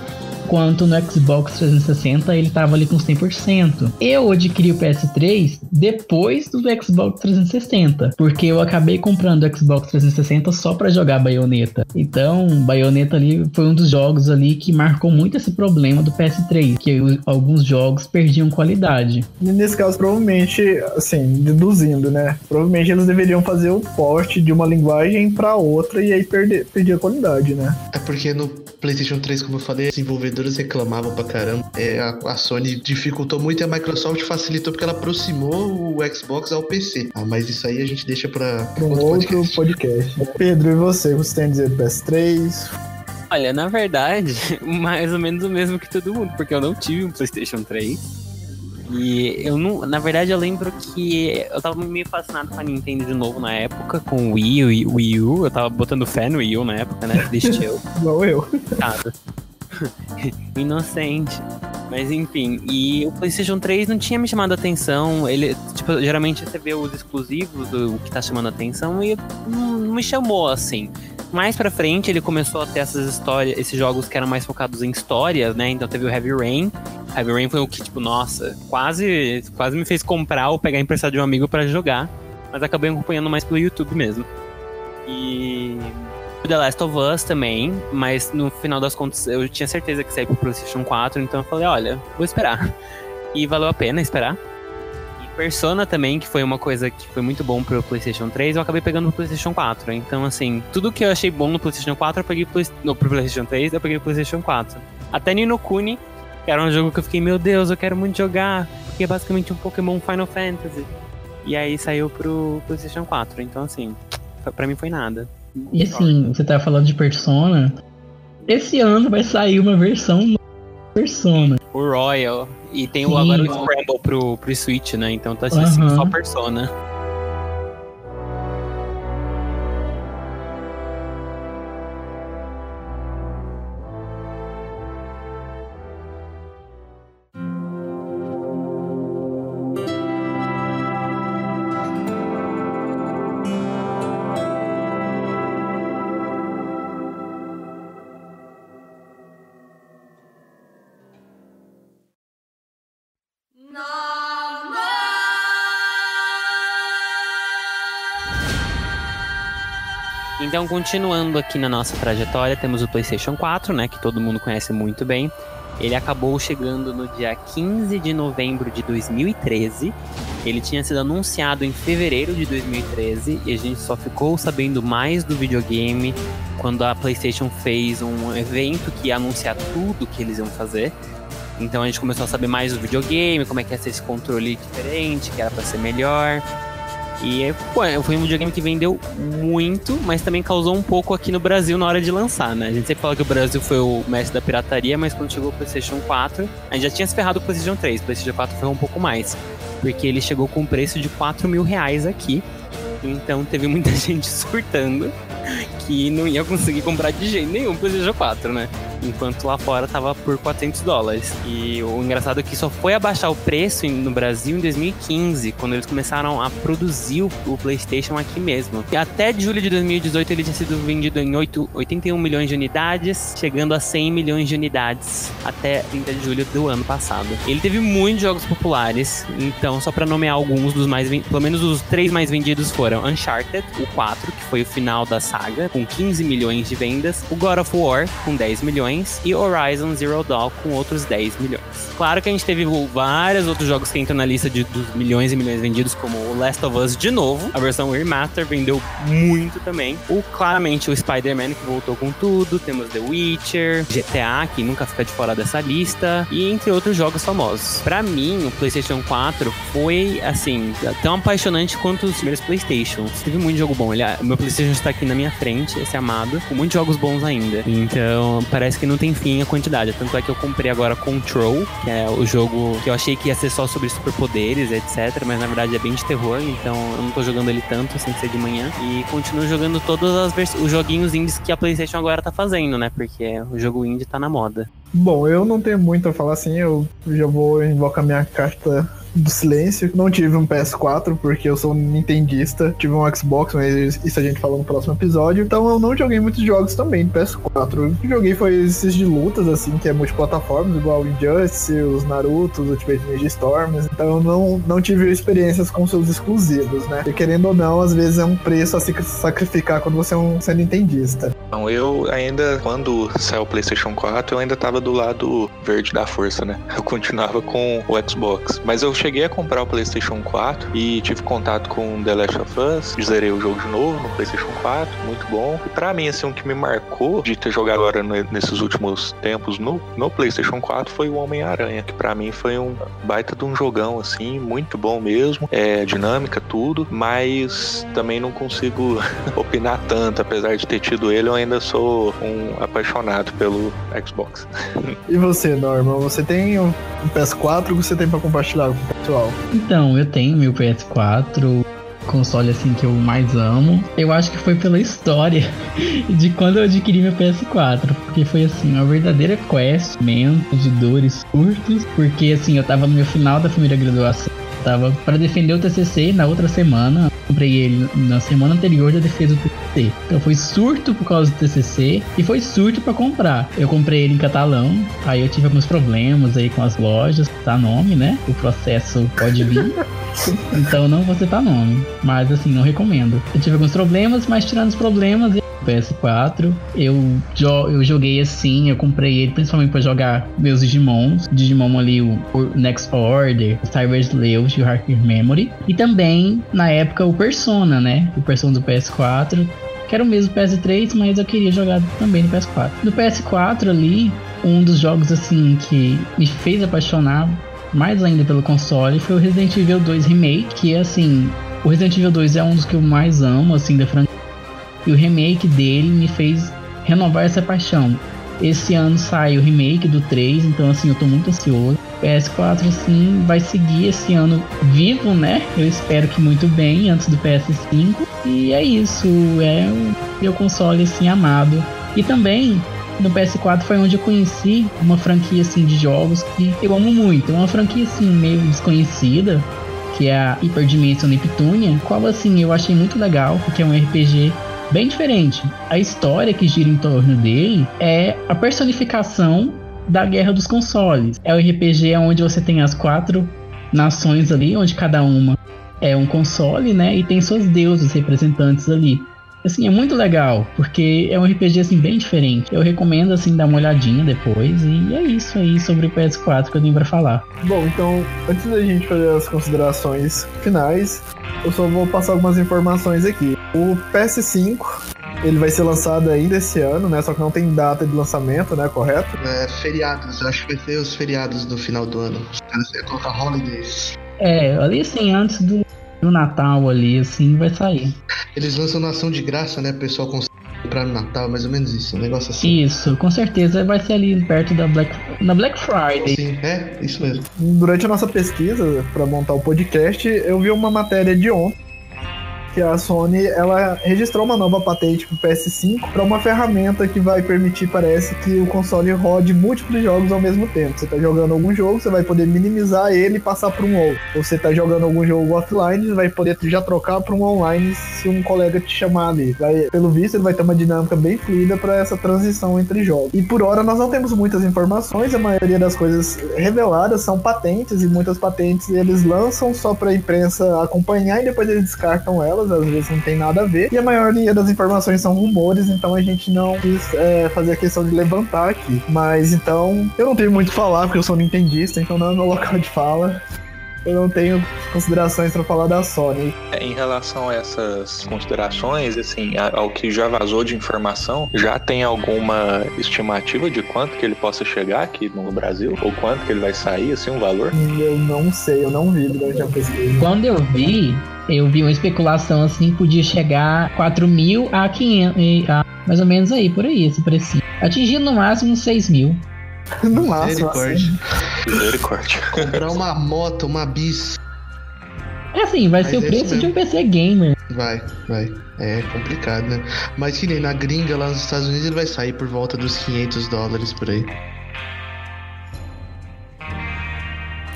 quanto no Xbox 360 ele tava ali com 100%. Eu adquiri o PS3 depois do Xbox 360, porque eu acabei comprando o Xbox 360 só para jogar Bayonetta. Então, Bayonetta ali foi um dos jogos ali que marcou muito esse problema do PS3, que alguns jogos perdiam qualidade. Nesse caso, provavelmente, assim, deduzindo, né? Provavelmente eles deveriam fazer o porte de uma linguagem para outra e aí perder, perder a qualidade, né? É porque no PlayStation 3, como eu falei, desenvolvedores reclamavam pra caramba. É, a, a, Sony dificultou muito e a Microsoft facilitou porque ela aproximou o Xbox ao PC. Ah, mas isso aí a gente deixa pra, pra um outro, outro podcast. podcast. Pedro, e você? Você tem a dizer do PS3? Olha, na verdade, mais ou menos o mesmo que todo mundo, porque eu não tive um PlayStation 3. E eu não. Na verdade, eu lembro que eu tava meio fascinado com a Nintendo de novo na época, com o Wii, o Wii U. Eu tava botando fé no Wii U na época, né? Deixa eu. Igual eu. Nada. Inocente. Mas enfim, e o PlayStation 3 não tinha me chamado a atenção. Ele, tipo, geralmente você vê os exclusivos do que tá chamando a atenção e não, não me chamou assim. Mais pra frente ele começou a ter essas histórias, esses jogos que eram mais focados em histórias, né? Então teve o Heavy Rain. Heavy Rain foi o que, tipo, nossa, quase, quase me fez comprar ou pegar emprestado de um amigo para jogar. Mas acabei acompanhando mais pelo YouTube mesmo. E The Last of Us também, mas no final das contas eu tinha certeza que saiu pro PlayStation 4, então eu falei, olha, vou esperar. E valeu a pena esperar. E Persona também, que foi uma coisa que foi muito bom pro PlayStation 3, eu acabei pegando pro PlayStation 4. Então, assim, tudo que eu achei bom no PlayStation 4, eu peguei pro, no, pro PlayStation 3, eu peguei pro PlayStation 4. Até Nino Kuni, Era um jogo que eu fiquei, meu Deus, eu quero muito jogar. Porque é basicamente um Pokémon Final Fantasy. E aí saiu pro PlayStation 4. Então, assim, pra mim foi nada. E assim, você tá falando de Persona. Esse ano vai sair uma versão Persona. O Royal. E tem o, agora o Scramble pro, pro Switch, né? Então tá assim, uhum. só Persona. Então, continuando aqui na nossa trajetória, temos o PlayStation 4, né, que todo mundo conhece muito bem. Ele acabou chegando no dia 15 de novembro de 2013. Ele tinha sido anunciado em fevereiro de 2013 e a gente só ficou sabendo mais do videogame quando a PlayStation fez um evento que ia anunciar tudo que eles iam fazer. Então a gente começou a saber mais do videogame, como é que ia ser esse controle diferente, que era para ser melhor. E pô, foi um videogame que vendeu muito, mas também causou um pouco aqui no Brasil na hora de lançar, né? A gente sempre fala que o Brasil foi o mestre da pirataria, mas quando chegou o PlayStation 4, a gente já tinha se ferrado com o PlayStation 3. O PlayStation 4 foi um pouco mais, porque ele chegou com um preço de 4 mil reais aqui. Então teve muita gente surtando que não ia conseguir comprar de jeito nenhum o PlayStation 4, né? enquanto lá fora tava por 400 dólares. E o engraçado é que só foi abaixar o preço no Brasil em 2015, quando eles começaram a produzir o PlayStation aqui mesmo. E até julho de 2018 ele tinha sido vendido em 8, 81 milhões de unidades, chegando a 100 milhões de unidades até 30 de julho do ano passado. Ele teve muitos jogos populares, então só para nomear alguns dos mais, pelo menos os três mais vendidos foram Uncharted, o 4, que foi o final da saga, com 15 milhões de vendas, o God of War com 10 milhões e Horizon Zero Dawn com outros 10 milhões. Claro que a gente teve vários outros jogos que entram na lista de, dos milhões e milhões vendidos, como o Last of Us de novo, a versão Remaster vendeu muito também. O claramente o Spider-Man que voltou com tudo, temos The Witcher, GTA que nunca fica de fora dessa lista e entre outros jogos famosos. Para mim, o PlayStation 4 foi assim tão apaixonante quanto os primeiros PlayStations. Teve muito jogo bom. Ele, o meu PlayStation está aqui na minha frente, esse amado, com muitos jogos bons ainda. Então parece que não tem fim a quantidade. Tanto é que eu comprei agora Control, que é o jogo que eu achei que ia ser só sobre superpoderes, etc. Mas na verdade é bem de terror, então eu não tô jogando ele tanto sem ser de manhã. E continuo jogando todos os joguinhos indies que a PlayStation agora tá fazendo, né? Porque o jogo indie tá na moda. Bom, eu não tenho muito a falar assim, eu já vou invocar minha carta do silêncio. Não tive um PS4 porque eu sou um nintendista. Tive um Xbox, mas isso a gente fala no próximo episódio. Então eu não joguei muitos jogos também no PS4. O que joguei foi esses de lutas, assim, que é multiplataformas, igual o Injustice, os Naruto, os Ultimate Ninja Storms. Então eu não, não tive experiências com seus exclusivos, né? E querendo ou não, às vezes é um preço a se sacrificar quando você é um ser nintendista. Então, eu ainda, quando saiu o PlayStation 4, eu ainda tava do lado verde da força, né? Eu continuava com o Xbox. Mas eu cheguei a comprar o PlayStation 4 e tive contato com The Last of Us. Zerei o jogo de novo no PlayStation 4, muito bom. E pra mim, assim, o que me marcou de ter jogado agora nesses últimos tempos no, no PlayStation 4 foi o Homem-Aranha, que pra mim foi um baita de um jogão, assim, muito bom mesmo. É dinâmica, tudo, mas também não consigo opinar tanto, apesar de ter tido ele, ainda sou um apaixonado pelo Xbox. E você, Norma? Você tem um PS4 que você tem para compartilhar com o pessoal? Então, eu tenho meu PS4 console assim que eu mais amo. Eu acho que foi pela história de quando eu adquiri meu PS4, porque foi assim, uma verdadeira quest, de dores, curtos, porque assim, eu tava no meu final da primeira graduação tava para defender o TCC na outra semana. Comprei ele na semana anterior da defesa do TCC. Então foi surto por causa do TCC e foi surto para comprar. Eu comprei ele em catalão, aí eu tive alguns problemas aí com as lojas, tá nome, né? O processo pode vir. então não vou citar nome, mas assim, não recomendo. Eu tive alguns problemas, mas tirando os problemas, PS4. Eu, eu joguei assim, eu comprei ele principalmente para jogar meus Digimons. Digimon ali, o, Next Order, Cyber Sleuth e o Hacker Memory. E também, na época, o Persona, né? O Persona do PS4 que era o mesmo PS3, mas eu queria jogar também no PS4. No PS4 ali, um dos jogos assim que me fez apaixonar mais ainda pelo console foi o Resident Evil 2 Remake, que assim, o Resident Evil 2 é um dos que eu mais amo assim da franquia. E o remake dele me fez renovar essa paixão. Esse ano sai o remake do 3, então assim, eu tô muito ansioso. PS4 assim vai seguir esse ano vivo, né? Eu espero que muito bem antes do PS5. E é isso, é o meu console assim amado. E também no PS4 foi onde eu conheci uma franquia assim de jogos que eu amo muito. Uma franquia assim meio desconhecida, que é a Hyper Dimension Neptunia, qual assim eu achei muito legal, porque é um RPG bem diferente. A história que gira em torno dele é a personificação da Guerra dos Consoles. É o RPG onde você tem as quatro nações ali, onde cada uma é um console, né? E tem suas deuses representantes ali. Assim, é muito legal, porque é um RPG assim bem diferente. Eu recomendo assim dar uma olhadinha depois e é isso aí sobre o PS4 que eu tenho para falar. Bom, então, antes da gente fazer as considerações finais, eu só vou passar algumas informações aqui. O PS5 ele vai ser lançado ainda esse ano, né? Só que não tem data de lançamento, né? Correto? É, feriados, eu acho que vai ser os feriados do final do ano. Os caras vão colocar holidays. É, ali assim, antes do, do Natal ali, assim, vai sair. Eles lançam nação de graça, né? O pessoal consegue comprar no Natal, mais ou menos isso, um negócio assim. Isso, com certeza vai ser ali perto da Black, na Black Friday. Sim, é, isso mesmo. Durante a nossa pesquisa para montar o podcast, eu vi uma matéria de ontem que a Sony ela registrou uma nova patente para o PS5 para uma ferramenta que vai permitir, parece, que o console rode múltiplos jogos ao mesmo tempo. Você está jogando algum jogo, você vai poder minimizar ele e passar para um outro. Ou você está jogando algum jogo offline, vai poder já trocar para um online se um colega te chamar ali. Vai, pelo visto, ele vai ter uma dinâmica bem fluida para essa transição entre jogos. E por hora nós não temos muitas informações, a maioria das coisas reveladas são patentes e muitas patentes eles lançam só para a imprensa acompanhar e depois eles descartam elas às vezes não tem nada a ver. E a maioria das informações são rumores, então a gente não quis é, fazer a questão de levantar aqui. Mas então, eu não tenho muito o falar, porque eu sou nintendista, então não é meu local de fala eu não tenho considerações para falar da Sony. É, em relação a essas considerações, assim, ao que já vazou de informação, já tem alguma estimativa de quanto que ele possa chegar aqui no Brasil? Ou quanto que ele vai sair, assim, um valor? Eu não sei, eu não vi durante a pesquisa. Quando eu vi, eu vi uma especulação assim, podia chegar 4 mil a 500, a mais ou menos aí, por aí, esse preço. Atingindo no máximo 6 mil. no máximo, assim. Misericórdia. Comprar uma moto, uma bis. É assim, vai Mas ser o é preço de um PC gamer. Vai, vai. É complicado, né? Mas que nem na gringa lá nos Estados Unidos ele vai sair por volta dos 500 dólares por aí.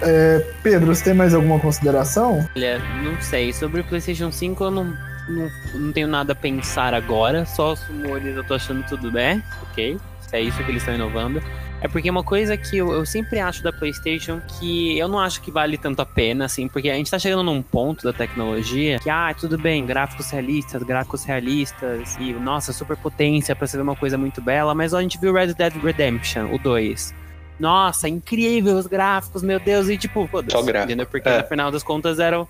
É, Pedro, você tem mais alguma consideração? Olha, não sei. Sobre o PlayStation 5 eu não, não, não tenho nada a pensar agora. Só os rumores eu tô achando tudo bem, ok? Se é isso que eles estão inovando. É porque uma coisa que eu, eu, sempre acho da PlayStation que eu não acho que vale tanto a pena, assim, porque a gente tá chegando num ponto da tecnologia que, ah, tudo bem, gráficos realistas, gráficos realistas e, nossa, super potência pra ver uma coisa muito bela, mas ó, a gente viu Red Dead Redemption, o 2. Nossa, incrível os gráficos, meu Deus, e tipo, Só gráfico. Porque é. no final das contas era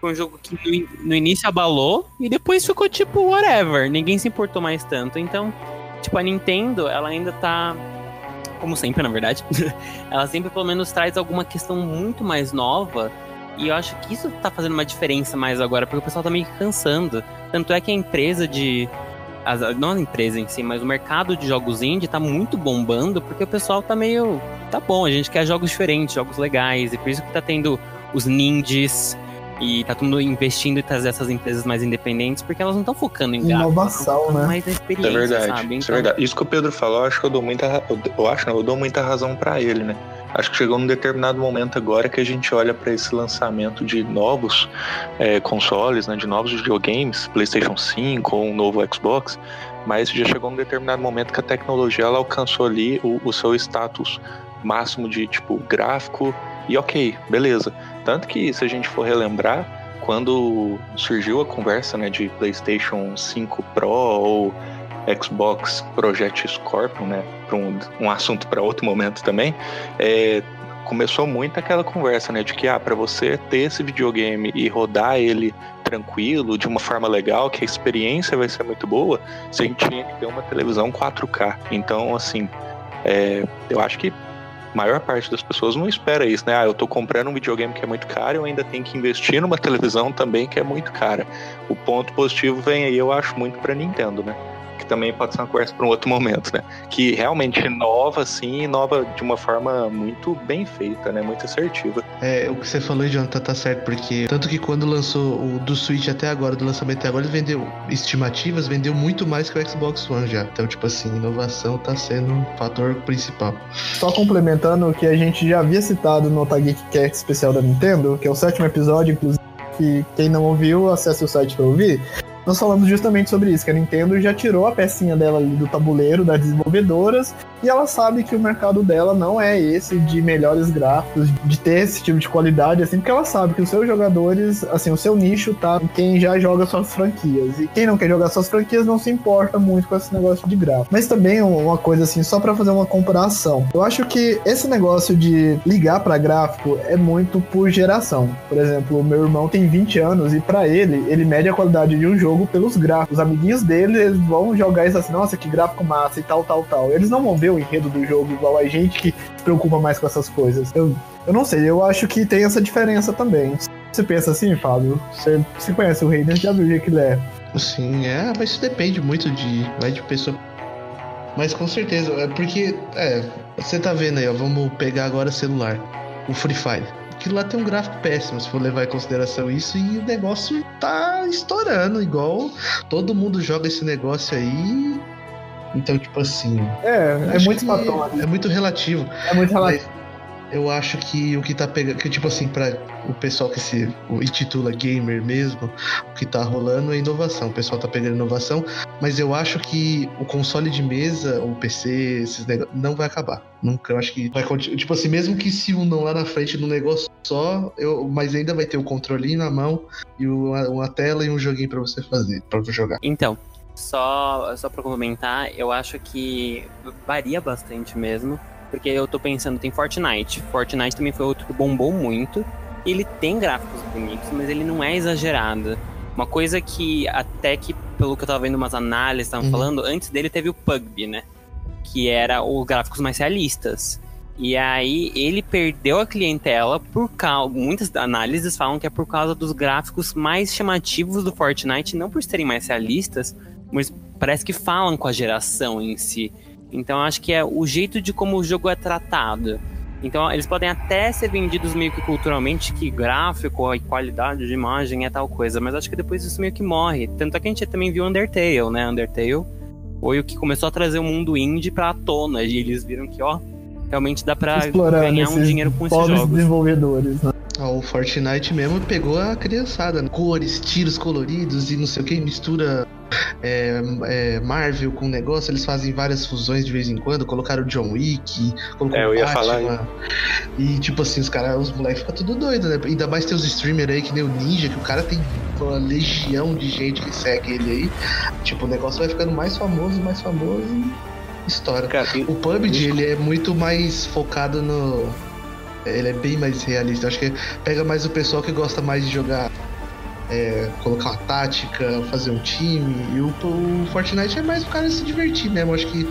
um jogo que no, no início abalou e depois ficou tipo, whatever, ninguém se importou mais tanto. Então, tipo, a Nintendo, ela ainda tá como sempre, na verdade, ela sempre pelo menos traz alguma questão muito mais nova. E eu acho que isso tá fazendo uma diferença mais agora, porque o pessoal tá meio cansando. Tanto é que a empresa de. não a empresa em si, mas o mercado de jogos indie tá muito bombando, porque o pessoal tá meio. Tá bom, a gente quer jogos diferentes, jogos legais, e por isso que tá tendo os ninjas, e tá todo mundo investindo em trazer essas empresas mais independentes, porque elas não estão focando em inovação, né? Mais na experiência, é verdade, sabe? Então... Isso é então verdade. Isso que o Pedro falou, acho que eu dou muita, eu acho, não, eu dou muita razão para ele, né? Acho que chegou num determinado momento agora que a gente olha para esse lançamento de novos é, consoles, né, de novos videogames, PlayStation 5 ou um novo Xbox, mas já chegou num determinado momento que a tecnologia ela alcançou ali o, o seu status máximo de tipo gráfico e ok, beleza. Tanto que se a gente for relembrar, quando surgiu a conversa né, de PlayStation 5 Pro ou Xbox Project Scorpion, né, para um, um assunto para outro momento também, é, começou muito aquela conversa, né, de que ah, para você ter esse videogame e rodar ele tranquilo, de uma forma legal, que a experiência vai ser muito boa, você tinha que ter uma televisão 4K. Então, assim, É, eu acho que maior parte das pessoas não espera isso, né? Ah, eu tô comprando um videogame que é muito caro, eu ainda tenho que investir numa televisão também que é muito cara. O ponto positivo vem aí, eu acho, muito pra Nintendo, né? Que também pode ser uma conversa para um outro momento, né? Que realmente inova, assim, inova de uma forma muito bem feita, né? Muito assertiva. É, o que você falou, Jonathan, tá certo, porque tanto que quando lançou o do Switch até agora, do lançamento até agora, ele vendeu estimativas, vendeu muito mais que o Xbox One já. Então, tipo assim, inovação tá sendo um fator principal. Só complementando o que a gente já havia citado no Otageek especial da Nintendo, que é o sétimo episódio, inclusive, que quem não ouviu, acesse o site para ouvir nós falamos justamente sobre isso, que a Nintendo já tirou a pecinha dela ali do tabuleiro das desenvolvedoras e ela sabe que o mercado dela não é esse de melhores gráficos, de ter esse tipo de qualidade, assim, porque ela sabe que os seus jogadores, assim, o seu nicho tá em quem já joga suas franquias. E quem não quer jogar suas franquias não se importa muito com esse negócio de gráfico. Mas também uma coisa assim, só para fazer uma comparação. Eu acho que esse negócio de ligar para gráfico é muito por geração. Por exemplo, o meu irmão tem 20 anos e para ele, ele mede a qualidade de um jogo pelos gráficos. Os amiguinhos dele, eles vão jogar isso assim, nossa, que gráfico massa e tal, tal, tal. Eles não vão ver o enredo do jogo igual a gente que preocupa mais com essas coisas. Eu, eu não sei, eu acho que tem essa diferença também. Você pensa assim, Fábio? Você, você conhece o Raiden, já viu o que ele é. Sim, é, mas isso depende muito de, vai de pessoa. Mas com certeza, é porque, é, você tá vendo aí, ó, vamos pegar agora celular, o Free Fire. Aquilo lá tem um gráfico péssimo, se for levar em consideração isso, e o negócio tá estourando, igual todo mundo joga esse negócio aí então, tipo assim. É, é muito É, é muito relativo. É muito relativo. Eu acho que o que tá pegando. Que, tipo assim, para o pessoal que se intitula gamer mesmo, o que tá rolando é inovação. O pessoal tá pegando inovação, mas eu acho que o console de mesa, o PC, esses negócios, não vai acabar. Nunca. Eu acho que vai continuar. Tipo assim, mesmo que se unam lá na frente no negócio só, eu, mas ainda vai ter o controlinho na mão e uma, uma tela e um joguinho para você fazer, para jogar. Então, só, só pra complementar, eu acho que varia bastante mesmo. Porque eu tô pensando, tem Fortnite. Fortnite também foi outro que bombou muito. Ele tem gráficos bonitos, mas ele não é exagerado. Uma coisa que, até que, pelo que eu tava vendo umas análises estavam uhum. falando, antes dele teve o PUBG, né? Que era os gráficos mais realistas. E aí ele perdeu a clientela por causa. Muitas análises falam que é por causa dos gráficos mais chamativos do Fortnite, não por serem mais realistas, mas parece que falam com a geração em si. Então acho que é o jeito de como o jogo é tratado. Então eles podem até ser vendidos meio que culturalmente, que gráfico e qualidade de imagem é tal coisa, mas acho que depois isso meio que morre. Tanto é que a gente também viu Undertale, né? Undertale foi o que começou a trazer o mundo indie pra tona, e eles viram que, ó, realmente dá pra ganhar um dinheiro com esses jogos. desenvolvedores, né? O Fortnite mesmo pegou a criançada, né? cores, tiros coloridos e não sei o que, mistura é, é, Marvel com negócio, eles fazem várias fusões de vez em quando, colocaram o John Wick, colocou é, eu ia Batman, falar e tipo assim, os caras, os moleques ficam tudo doido, né? Ainda mais tem os streamers aí, que nem o Ninja, que o cara tem uma legião de gente que segue ele aí. Tipo, o negócio vai ficando mais famoso, mais famoso e estoura. Cara, o PUBG, ele é muito mais focado no ele é bem mais realista. Acho que pega mais o pessoal que gosta mais de jogar. É, colocar uma tática, fazer um time. E o, o Fortnite é mais o cara se divertir mesmo. Acho que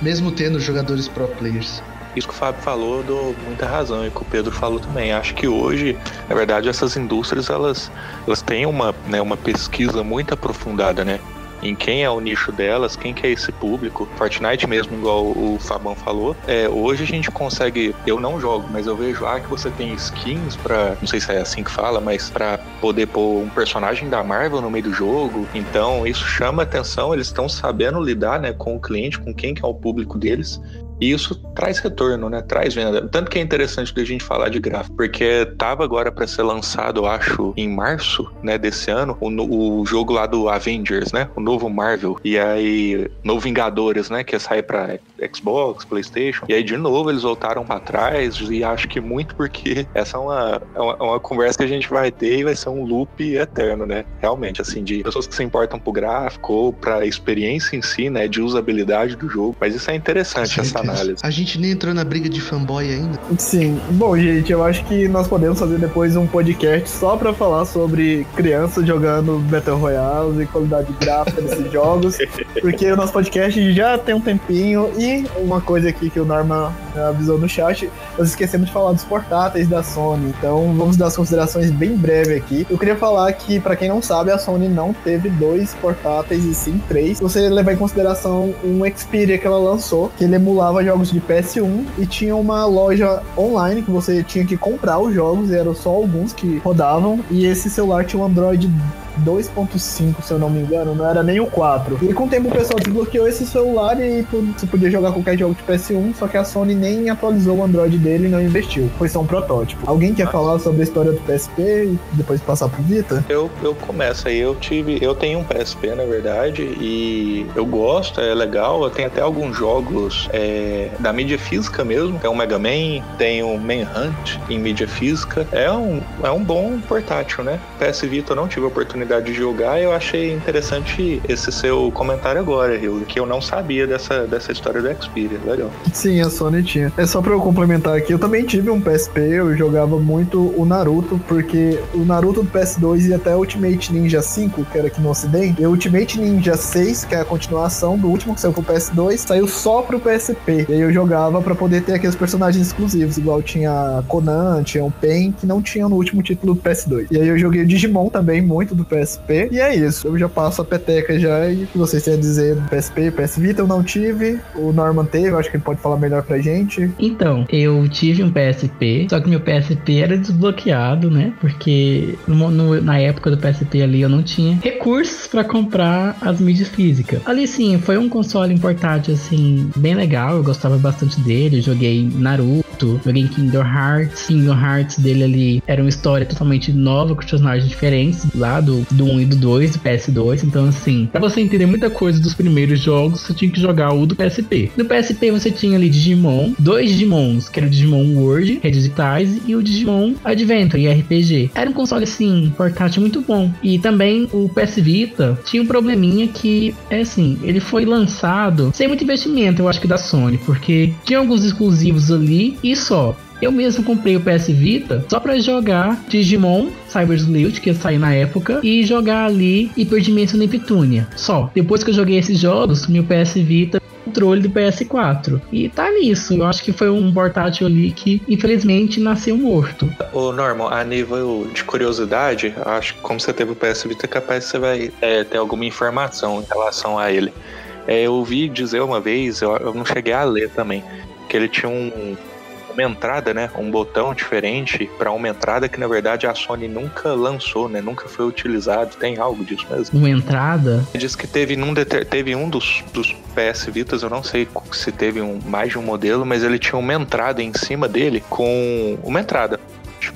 mesmo tendo jogadores pro players. Isso que o Fábio falou, dou muita razão, e que o Pedro falou também. Acho que hoje, na verdade, essas indústrias elas, elas têm uma, né, uma pesquisa muito aprofundada, né? Em quem é o nicho delas, quem que é esse público. Fortnite mesmo, igual o Fabão falou. É, hoje a gente consegue, eu não jogo, mas eu vejo ah, que você tem skins para, não sei se é assim que fala, mas para poder pôr um personagem da Marvel no meio do jogo. Então isso chama atenção, eles estão sabendo lidar, né, com o cliente, com quem que é o público deles. E isso traz retorno, né? Traz venda. Tanto que é interessante da gente falar de gráfico, porque tava agora para ser lançado, eu acho, em março, né, desse ano, o, o, jogo lá do Avengers, né? O novo Marvel. E aí, novo Vingadores, né? Que ia sair pra Xbox, PlayStation. E aí, de novo, eles voltaram para trás. E acho que muito porque essa é uma, é uma, é uma, conversa que a gente vai ter e vai ser um loop eterno, né? Realmente, assim, de pessoas que se importam pro gráfico ou pra experiência em si, né? De usabilidade do jogo. Mas isso é interessante, essa análise. A gente nem entrou na briga de fanboy ainda. Sim. Bom, gente, eu acho que nós podemos fazer depois um podcast só pra falar sobre crianças jogando Battle Royale e qualidade gráfica desses jogos. Porque o nosso podcast já tem um tempinho e Uma coisa aqui que o Norman avisou no chat, nós esquecemos de falar dos portáteis da Sony, então vamos dar as considerações bem breve aqui. Eu queria falar que, para quem não sabe, a Sony não teve dois portáteis e sim três. Você levar em consideração um Xperia que ela lançou, que ele emulava jogos de PS1 e tinha uma loja online que você tinha que comprar os jogos, e eram só alguns que rodavam, e esse celular tinha um Android 2.5, se eu não me engano, não era nem o 4. E com o tempo o pessoal desbloqueou esse celular e você podia jogar qualquer jogo de PS1, só que a Sony nem atualizou o Android dele e não investiu. Foi só um protótipo. Alguém quer falar sobre a história do PSP e depois passar pro Vita? Eu, eu começo aí, eu tive. Eu tenho um PSP, na verdade, e eu gosto, é legal. Eu tenho até alguns jogos é, da mídia física mesmo. Tem o Mega Man, tem o Manhunt em mídia física. É um, é um bom portátil, né? PS Vita eu não tive a oportunidade oportunidade de jogar, eu achei interessante esse seu comentário agora, Rio, que eu não sabia dessa, dessa história do Xperia. Legal. Sim, a Sony tinha. É só pra eu complementar aqui, eu também tive um PSP, eu jogava muito o Naruto, porque o Naruto do PS2 e até Ultimate Ninja 5, que era aqui no ocidente, e Ultimate Ninja 6, que é a continuação do último que saiu pro PS2, saiu só pro PSP. E aí eu jogava para poder ter aqueles personagens exclusivos, igual tinha Conan, tinha o Pen, que não tinha no último título do PS2. E aí eu joguei o Digimon também, muito do PSP. E é isso. Eu já passo a peteca já. E o que vocês têm a dizer do PSP? PS Vita eu não tive. O Norman teve. Eu acho que ele pode falar melhor pra gente. Então, eu tive um PSP. Só que meu PSP era desbloqueado, né? Porque no, no, na época do PSP ali eu não tinha recursos para comprar as mídias físicas. Ali sim, foi um console portátil assim, bem legal. Eu gostava bastante dele. Joguei Naruto, joguei Kingdom Hearts. Kingdom Hearts dele ali era uma história totalmente nova, com personagens diferentes lá do do 1 e do 2, do PS2. Então, assim, pra você entender muita coisa dos primeiros jogos, você tinha que jogar o do PSP. No PSP você tinha ali Digimon, dois Digimons, que era o Digimon World, Digitais, e o Digimon Adventure, e RPG. Era um console, assim, portátil muito bom. E também o PS Vita tinha um probleminha que, é assim, ele foi lançado sem muito investimento, eu acho que da Sony, porque tinha alguns exclusivos ali e só. Eu mesmo comprei o PS Vita só para jogar Digimon Cyber Sleuth, que ia sair na época, e jogar ali Hyperdimension Neptunia. Só. Depois que eu joguei esses jogos, meu PS Vita controle do PS4. E tá nisso. Eu acho que foi um portátil ali que, infelizmente, nasceu morto. Ô, Norman, a nível de curiosidade, acho que como você teve o PS Vita, é capaz você vai é, ter alguma informação em relação a ele. É, eu ouvi dizer uma vez, eu, eu não cheguei a ler também, que ele tinha um, uma entrada, né? Um botão diferente para uma entrada que na verdade a Sony nunca lançou, né? Nunca foi utilizado. Tem algo disso mesmo? Uma entrada? Diz que teve, num, teve um dos, dos PS Vitas, eu não sei se teve um, mais de um modelo, mas ele tinha uma entrada em cima dele com uma entrada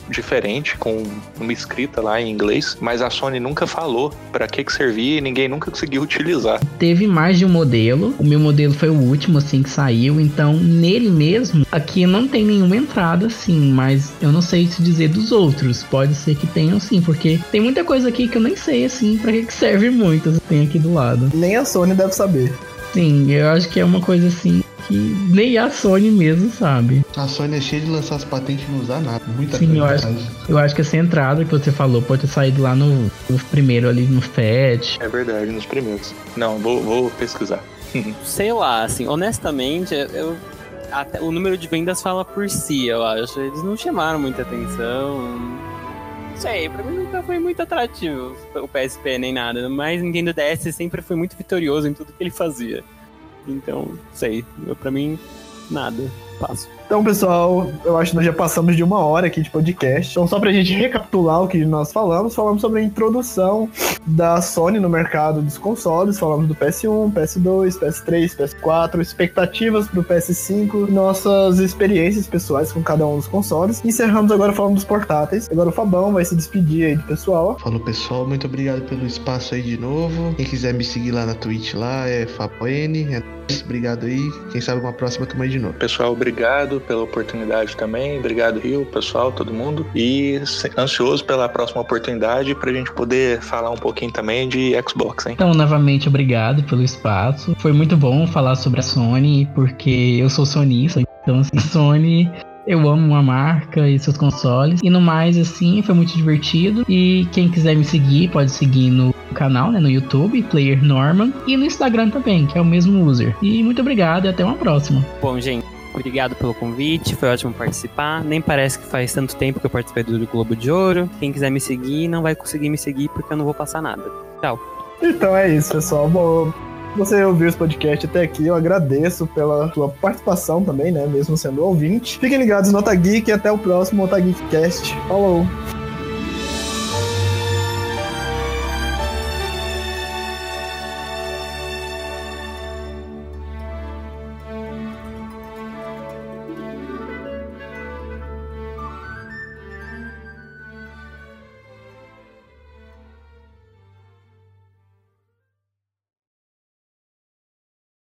diferente, com uma escrita lá em inglês, mas a Sony nunca falou para que que servia e ninguém nunca conseguiu utilizar. Teve mais de um modelo, o meu modelo foi o último assim que saiu, então nele mesmo, aqui não tem nenhuma entrada assim, mas eu não sei se dizer dos outros, pode ser que tenham sim, porque tem muita coisa aqui que eu nem sei assim para que que serve muito, tem aqui do lado. Nem a Sony deve saber. Sim, eu acho que é uma coisa assim que nem a Sony mesmo sabe. A Sony é cheia de lançar as patentes e não usar nada. Muita Sim, eu acho, eu acho que essa entrada que você falou pode ter saído lá no, no primeiro ali no FET. É verdade, nos primeiros. Não, vou, vou pesquisar. Sei lá, assim, honestamente, eu até, o número de vendas fala por si, eu acho. Eles não chamaram muita atenção. Não sei, pra mim nunca foi muito atrativo o PSP nem nada. Mas Nintendo DS sempre foi muito vitorioso em tudo que ele fazia. Então, sei, pra mim, nada. Passo. Então, pessoal, eu acho que nós já passamos de uma hora aqui de podcast. Então, só pra gente recapitular o que nós falamos, falamos sobre a introdução da Sony no mercado dos consoles, falamos do PS1, PS2, PS3, PS4, expectativas pro PS5, nossas experiências pessoais com cada um dos consoles. Encerramos agora falando dos portáteis. Agora o Fabão vai se despedir aí do pessoal. Falou, pessoal, muito obrigado pelo espaço aí de novo. Quem quiser me seguir lá na Twitch lá é FaboN. É obrigado aí. Quem sabe uma próxima tamo aí de novo. Pessoal, obrigado pela oportunidade também. Obrigado, Rio, pessoal, todo mundo. E ansioso pela próxima oportunidade para a gente poder falar um pouquinho também de Xbox, hein? Então, novamente, obrigado pelo espaço. Foi muito bom falar sobre a Sony, porque eu sou sonista. Então, assim, Sony eu amo a marca e seus consoles. E no mais, assim, foi muito divertido. E quem quiser me seguir, pode seguir no canal, né, no YouTube, Player Norman, e no Instagram também, que é o mesmo user. E muito obrigado e até uma próxima. Bom, gente, obrigado pelo convite, foi ótimo participar. Nem parece que faz tanto tempo que eu participei do Globo de Ouro. Quem quiser me seguir, não vai conseguir me seguir porque eu não vou passar nada. Tchau. Então é isso, pessoal. Bom, você ouviu esse podcast até aqui, eu agradeço pela sua participação também, né? Mesmo sendo ouvinte. Fiquem ligados no Otageek e até o próximo Otageek Cast. Falou!